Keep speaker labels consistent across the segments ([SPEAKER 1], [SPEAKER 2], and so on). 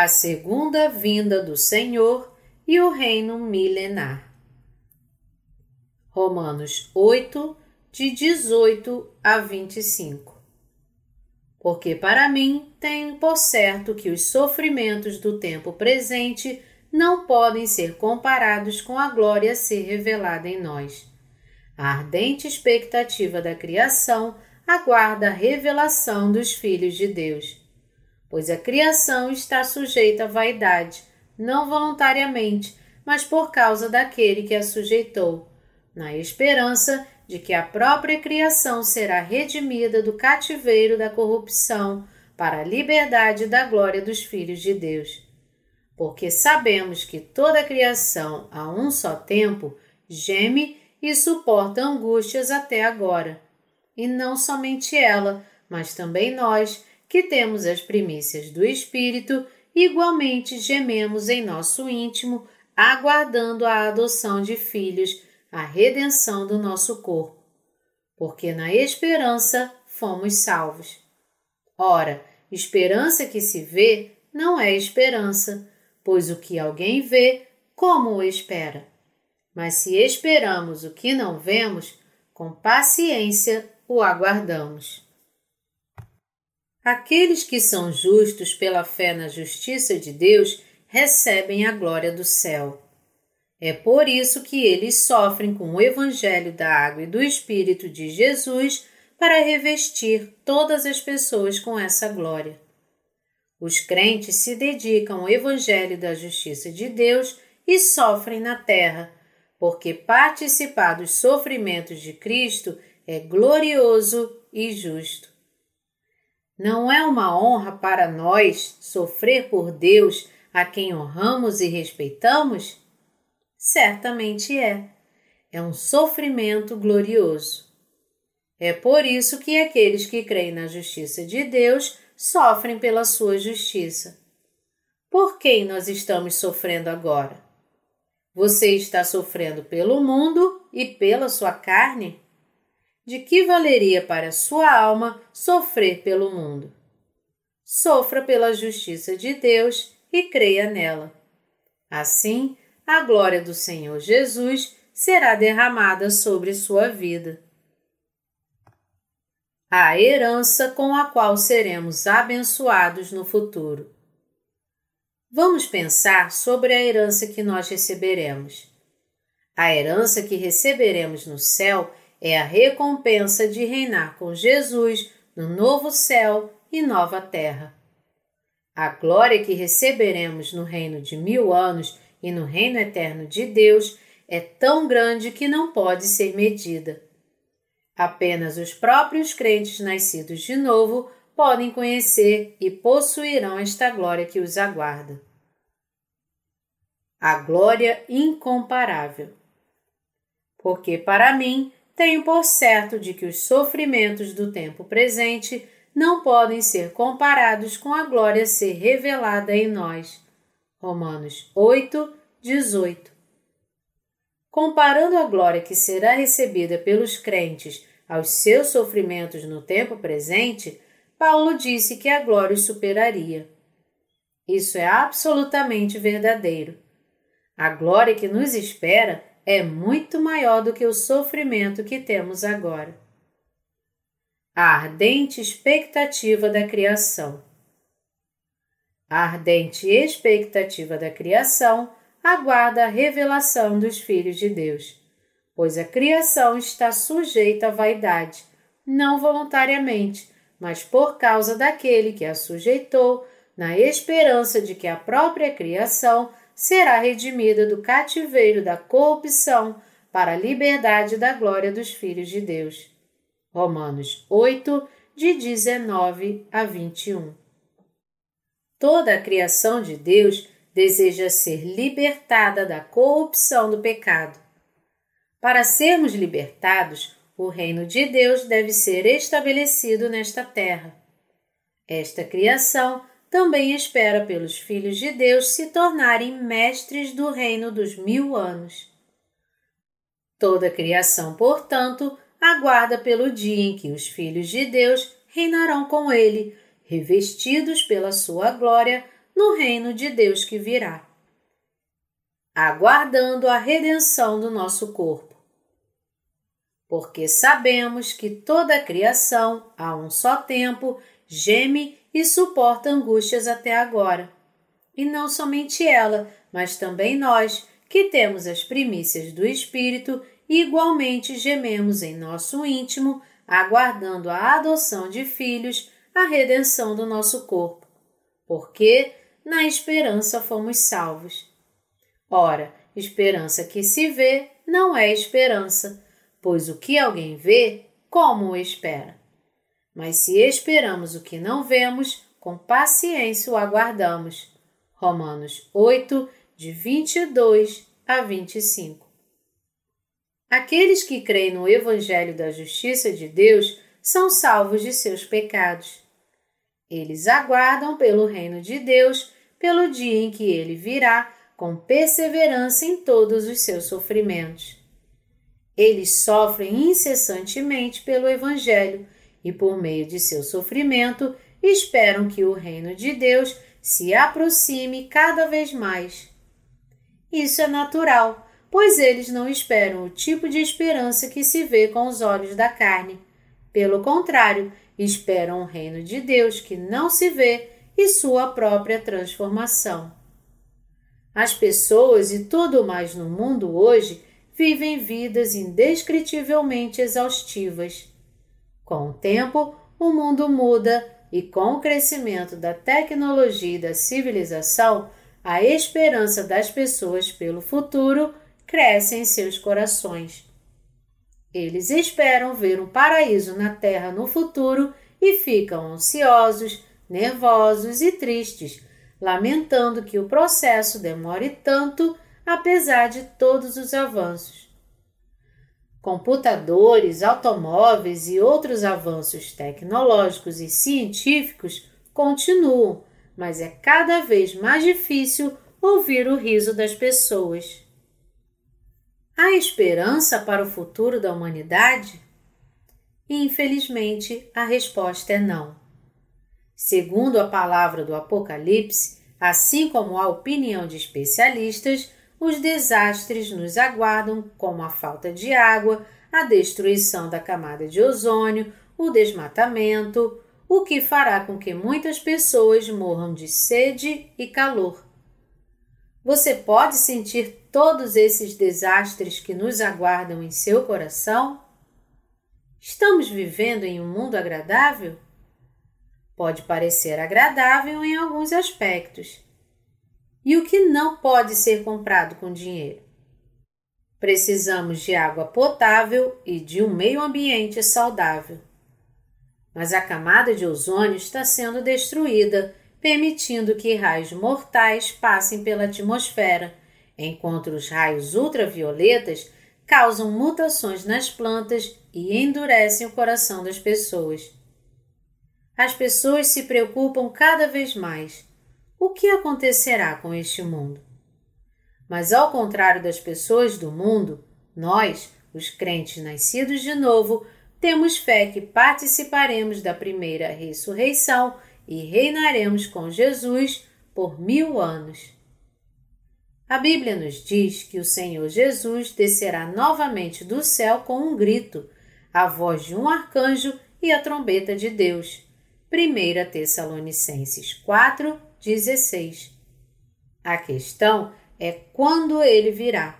[SPEAKER 1] a segunda vinda do Senhor e o reino milenar. Romanos 8, de 18 a 25. Porque para mim tenho por certo que os sofrimentos do tempo presente não podem ser comparados com a glória a ser revelada em nós. A ardente expectativa da criação aguarda a revelação dos filhos de Deus. Pois a criação está sujeita à vaidade, não voluntariamente, mas por causa daquele que a sujeitou, na esperança de que a própria criação será redimida do cativeiro da corrupção para a liberdade da glória dos filhos de Deus. Porque sabemos que toda a criação, a um só tempo, geme e suporta angústias até agora e não somente ela, mas também nós, que temos as primícias do Espírito, igualmente gememos em nosso íntimo, aguardando a adoção de filhos, a redenção do nosso corpo. Porque na esperança fomos salvos. Ora, esperança que se vê não é esperança, pois o que alguém vê, como o espera? Mas se esperamos o que não vemos, com paciência o aguardamos. Aqueles que são justos pela fé na justiça de Deus recebem a glória do céu. É por isso que eles sofrem com o Evangelho da Água e do Espírito de Jesus para revestir todas as pessoas com essa glória. Os crentes se dedicam ao Evangelho da Justiça de Deus e sofrem na terra, porque participar dos sofrimentos de Cristo é glorioso e justo. Não é uma honra para nós sofrer por Deus a quem honramos e respeitamos? Certamente é. É um sofrimento glorioso. É por isso que aqueles que creem na justiça de Deus sofrem pela sua justiça. Por quem nós estamos sofrendo agora? Você está sofrendo pelo mundo e pela sua carne? De que valeria para sua alma sofrer pelo mundo? Sofra pela justiça de Deus e creia nela. Assim, a glória do Senhor Jesus será derramada sobre sua vida. A herança com a qual seremos abençoados no futuro. Vamos pensar sobre a herança que nós receberemos. A herança que receberemos no céu é a recompensa de reinar com Jesus no novo céu e nova terra. A glória que receberemos no reino de mil anos e no reino eterno de Deus é tão grande que não pode ser medida. Apenas os próprios crentes nascidos de novo podem conhecer e possuirão esta glória que os aguarda. A glória incomparável. Porque para mim tenho por certo de que os sofrimentos do tempo presente não podem ser comparados com a glória a ser revelada em nós. Romanos 8, 18. Comparando a glória que será recebida pelos crentes aos seus sofrimentos no tempo presente, Paulo disse que a glória os superaria. Isso é absolutamente verdadeiro. A glória que nos espera é muito maior do que o sofrimento que temos agora. A ardente expectativa da criação. A ardente expectativa da criação aguarda a revelação dos filhos de Deus, pois a criação está sujeita à vaidade, não voluntariamente, mas por causa daquele que a sujeitou, na esperança de que a própria criação será redimida do cativeiro da corrupção para a liberdade da glória dos filhos de Deus. Romanos 8, de 19 a 21. Toda a criação de Deus deseja ser libertada da corrupção do pecado. Para sermos libertados, o reino de Deus deve ser estabelecido nesta terra. Esta criação também espera pelos filhos de Deus se tornarem mestres do reino dos mil anos. Toda a criação, portanto, aguarda pelo dia em que os filhos de Deus reinarão com ele, revestidos pela sua glória, no reino de Deus que virá, aguardando a redenção do nosso corpo. Porque sabemos que toda a criação, a um só tempo, geme e suporta angústias até agora. E não somente ela, mas também nós, que temos as primícias do Espírito, igualmente gememos em nosso íntimo, aguardando a adoção de filhos, a redenção do nosso corpo. Porque na esperança fomos salvos. Ora, esperança que se vê não é esperança, pois o que alguém vê, como o espera? Mas se esperamos o que não vemos, com paciência o aguardamos. Romanos 8, de 22 a 25. Aqueles que creem no Evangelho da Justiça de Deus são salvos de seus pecados. Eles aguardam pelo reino de Deus, pelo dia em que ele virá, com perseverança em todos os seus sofrimentos. Eles sofrem incessantemente pelo Evangelho e, por meio de seu sofrimento, esperam que o reino de Deus se aproxime cada vez mais. Isso é natural, pois eles não esperam o tipo de esperança que se vê com os olhos da carne. Pelo contrário, esperam o reino de Deus que não se vê e sua própria transformação. As pessoas e tudo mais no mundo hoje vivem vidas indescritivelmente exaustivas. Com o tempo, o mundo muda e com o crescimento da tecnologia e da civilização, a esperança das pessoas pelo futuro cresce em seus corações. Eles esperam ver um paraíso na Terra no futuro e ficam ansiosos, nervosos e tristes, lamentando que o processo demore tanto apesar de todos os avanços. Computadores, automóveis e outros avanços tecnológicos e científicos continuam, mas é cada vez mais difícil ouvir o riso das pessoas. Há esperança para o futuro da humanidade? Infelizmente, a resposta é não. Segundo a palavra do Apocalipse, assim como a opinião de especialistas, os desastres nos aguardam, como a falta de água, a destruição da camada de ozônio, o desmatamento, o que fará com que muitas pessoas morram de sede e calor. Você pode sentir todos esses desastres que nos aguardam em seu coração? Estamos vivendo em um mundo agradável? Pode parecer agradável em alguns aspectos, e o que não pode ser comprado com dinheiro. Precisamos de água potável e de um meio ambiente saudável. Mas a camada de ozônio está sendo destruída, permitindo que raios mortais passem pela atmosfera, enquanto os raios ultravioletas causam mutações nas plantas e endurecem o coração das pessoas. As pessoas se preocupam cada vez mais o que acontecerá com este mundo? Mas ao contrário das pessoas do mundo, nós, os crentes nascidos de novo, temos fé que participaremos da primeira ressurreição e reinaremos com Jesus por mil anos. A Bíblia nos diz que o Senhor Jesus descerá novamente do céu com um grito, a voz de um arcanjo e a trombeta de Deus. 1 Tessalonicenses 4, 16. A questão é quando ele virá.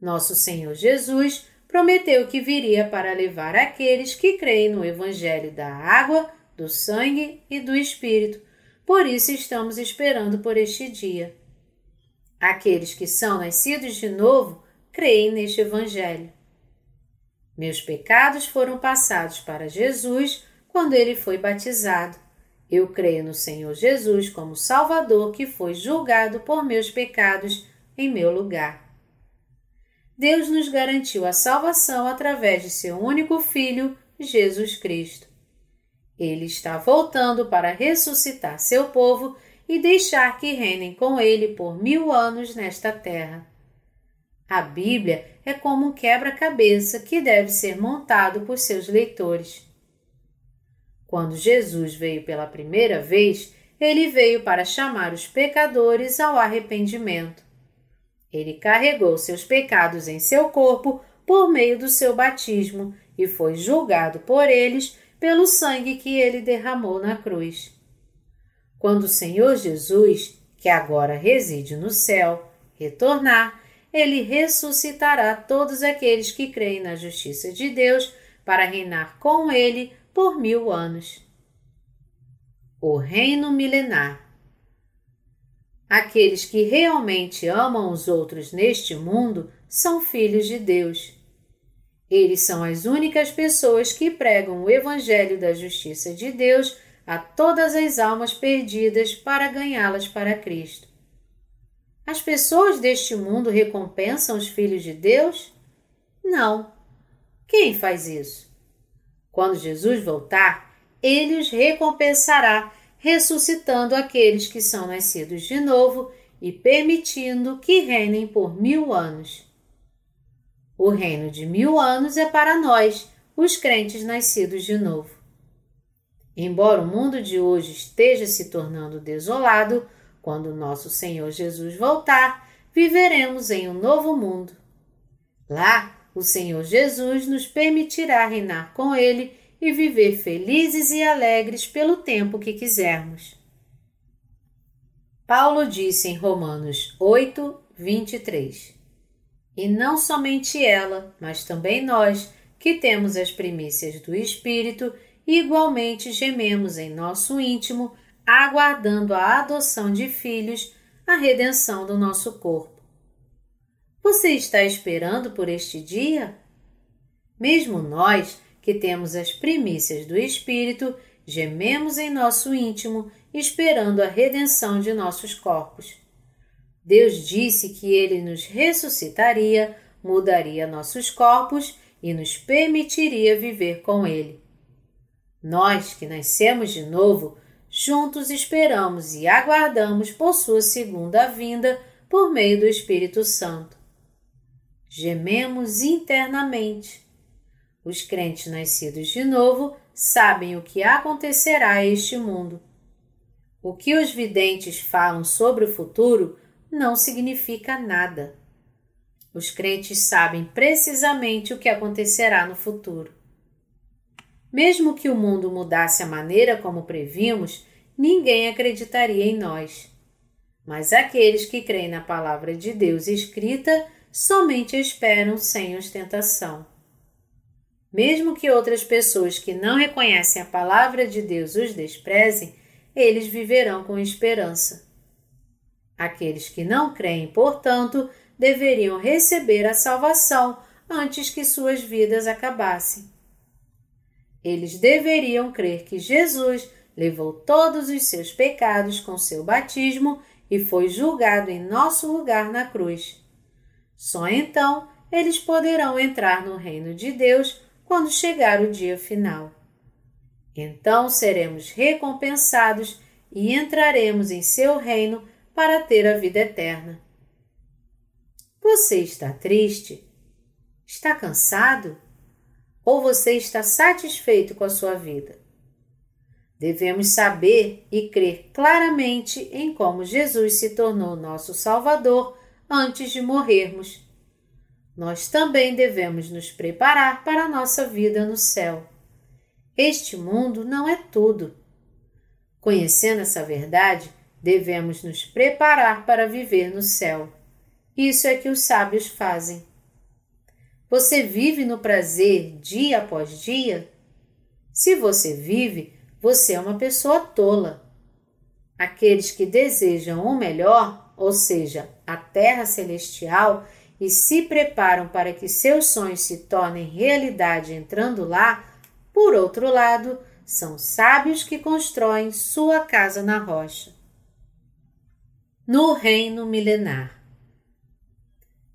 [SPEAKER 1] Nosso Senhor Jesus prometeu que viria para levar aqueles que creem no Evangelho da água, do sangue e do Espírito. Por isso estamos esperando por este dia. Aqueles que são nascidos de novo creem neste Evangelho. Meus pecados foram passados para Jesus quando ele foi batizado. Eu creio no Senhor Jesus como Salvador que foi julgado por meus pecados em meu lugar. Deus nos garantiu a salvação através de seu único Filho, Jesus Cristo. Ele está voltando para ressuscitar seu povo e deixar que reinem com ele por mil anos nesta terra. A Bíblia é como um quebra-cabeça que deve ser montado por seus leitores. Quando Jesus veio pela primeira vez, ele veio para chamar os pecadores ao arrependimento. Ele carregou seus pecados em seu corpo por meio do seu batismo e foi julgado por eles pelo sangue que ele derramou na cruz. Quando o Senhor Jesus, que agora reside no céu, retornar, ele ressuscitará todos aqueles que creem na justiça de Deus para reinar com ele por mil anos. O Reino Milenar Aqueles que realmente amam os outros neste mundo são filhos de Deus. Eles são as únicas pessoas que pregam o Evangelho da Justiça de Deus a todas as almas perdidas para ganhá-las para Cristo. As pessoas deste mundo recompensam os filhos de Deus? Não. Quem faz isso? Quando Jesus voltar, ele os recompensará, ressuscitando aqueles que são nascidos de novo e permitindo que reinem por mil anos. O reino de mil anos é para nós, os crentes nascidos de novo. Embora o mundo de hoje esteja se tornando desolado, quando nosso Senhor Jesus voltar, viveremos em um novo mundo. Lá, o Senhor Jesus nos permitirá reinar com Ele e viver felizes e alegres pelo tempo que quisermos. Paulo disse em Romanos 8, 23: e não somente ela, mas também nós, que temos as primícias do Espírito, igualmente gememos em nosso íntimo, aguardando a adoção de filhos, a redenção do nosso corpo. Você está esperando por este dia? Mesmo nós, que temos as primícias do Espírito, gememos em nosso íntimo, esperando a redenção de nossos corpos. Deus disse que ele nos ressuscitaria, mudaria nossos corpos e nos permitiria viver com ele. Nós que nascemos de novo, juntos esperamos e aguardamos por sua segunda vinda por meio do Espírito Santo. Gememos internamente. Os crentes nascidos de novo sabem o que acontecerá a este mundo. O que os videntes falam sobre o futuro não significa nada. Os crentes sabem precisamente o que acontecerá no futuro. Mesmo que o mundo mudasse a maneira como previmos, ninguém acreditaria em nós. Mas aqueles que creem na palavra de Deus escrita somente esperam sem ostentação. Mesmo que outras pessoas que não reconhecem a palavra de Deus os desprezem, eles viverão com esperança. Aqueles que não creem, portanto, deveriam receber a salvação antes que suas vidas acabassem. Eles deveriam crer que Jesus levou todos os seus pecados com seu batismo e foi julgado em nosso lugar na cruz. Só então eles poderão entrar no reino de Deus quando chegar o dia final. Então seremos recompensados e entraremos em seu reino para ter a vida eterna. Você está triste? Está cansado? Ou você está satisfeito com a sua vida? Devemos saber e crer claramente em como Jesus se tornou nosso Salvador antes de morrermos. Nós também devemos nos preparar para a nossa vida no céu. Este mundo não é tudo. Conhecendo essa verdade, devemos nos preparar para viver no céu. Isso é que os sábios fazem. Você vive no prazer dia após dia? Se você vive, você é uma pessoa tola. Aqueles que desejam o melhor, ou seja, a terra celestial, e se preparam para que seus sonhos se tornem realidade entrando lá, por outro lado, são sábios que constroem sua casa na rocha no reino milenar.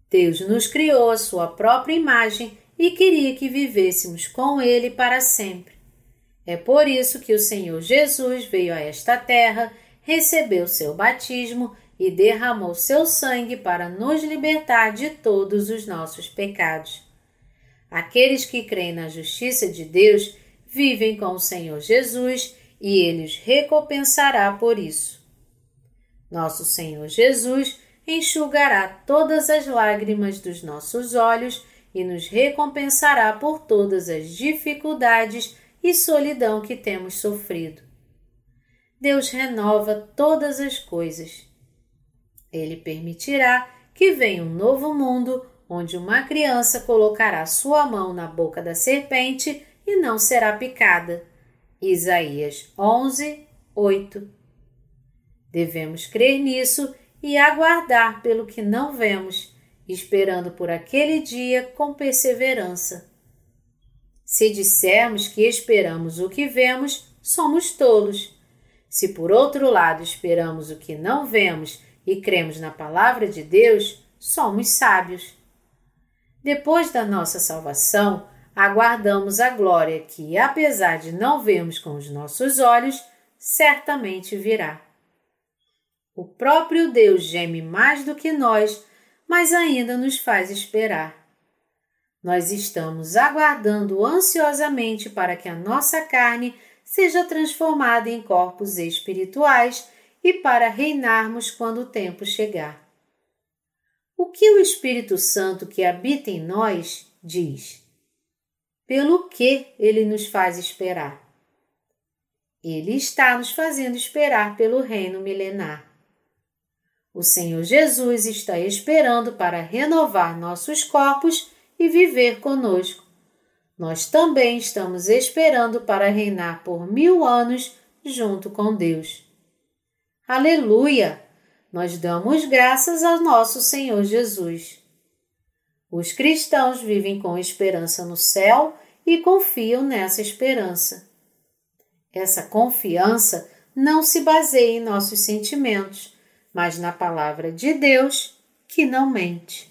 [SPEAKER 1] Deus nos criou a sua própria imagem e queria que vivêssemos com Ele para sempre. É por isso que o Senhor Jesus veio a esta terra, recebeu seu batismo e derramou seu sangue para nos libertar de todos os nossos pecados. Aqueles que creem na justiça de Deus vivem com o Senhor Jesus e Ele os recompensará por isso. Nosso Senhor Jesus enxugará todas as lágrimas dos nossos olhos e nos recompensará por todas as dificuldades e solidão que temos sofrido. Deus renova todas as coisas. Ele permitirá que venha um novo mundo onde uma criança colocará sua mão na boca da serpente e não será picada. Isaías 11, 8. Devemos crer nisso e aguardar pelo que não vemos, esperando por aquele dia com perseverança. Se dissermos que esperamos o que vemos, somos tolos. Se por outro lado esperamos o que não vemos e cremos na palavra de Deus, somos sábios. Depois da nossa salvação, aguardamos a glória que, apesar de não vermos com os nossos olhos, certamente virá. O próprio Deus geme mais do que nós, mas ainda nos faz esperar. Nós estamos aguardando ansiosamente para que a nossa carne seja transformada em corpos espirituais e para reinarmos quando o tempo chegar. O que o Espírito Santo que habita em nós diz? Pelo que ele nos faz esperar? Ele está nos fazendo esperar pelo reino milenar. O Senhor Jesus está esperando para renovar nossos corpos e viver conosco. Nós também estamos esperando para reinar por mil anos junto com Deus. Aleluia! Nós damos graças ao nosso Senhor Jesus. Os cristãos vivem com esperança no céu e confiam nessa esperança. Essa confiança não se baseia em nossos sentimentos, mas na palavra de Deus que não mente.